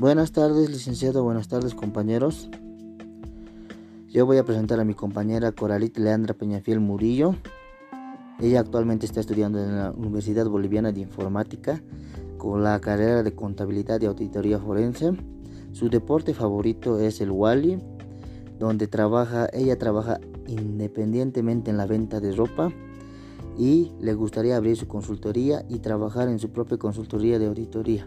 Buenas tardes, licenciado. Buenas tardes, compañeros. Yo voy a presentar a mi compañera Coralit Leandra Peñafiel Murillo. Ella actualmente está estudiando en la Universidad Boliviana de Informática con la carrera de Contabilidad y Auditoría Forense. Su deporte favorito es el Wally, donde trabaja, ella trabaja independientemente en la venta de ropa y le gustaría abrir su consultoría y trabajar en su propia consultoría de auditoría.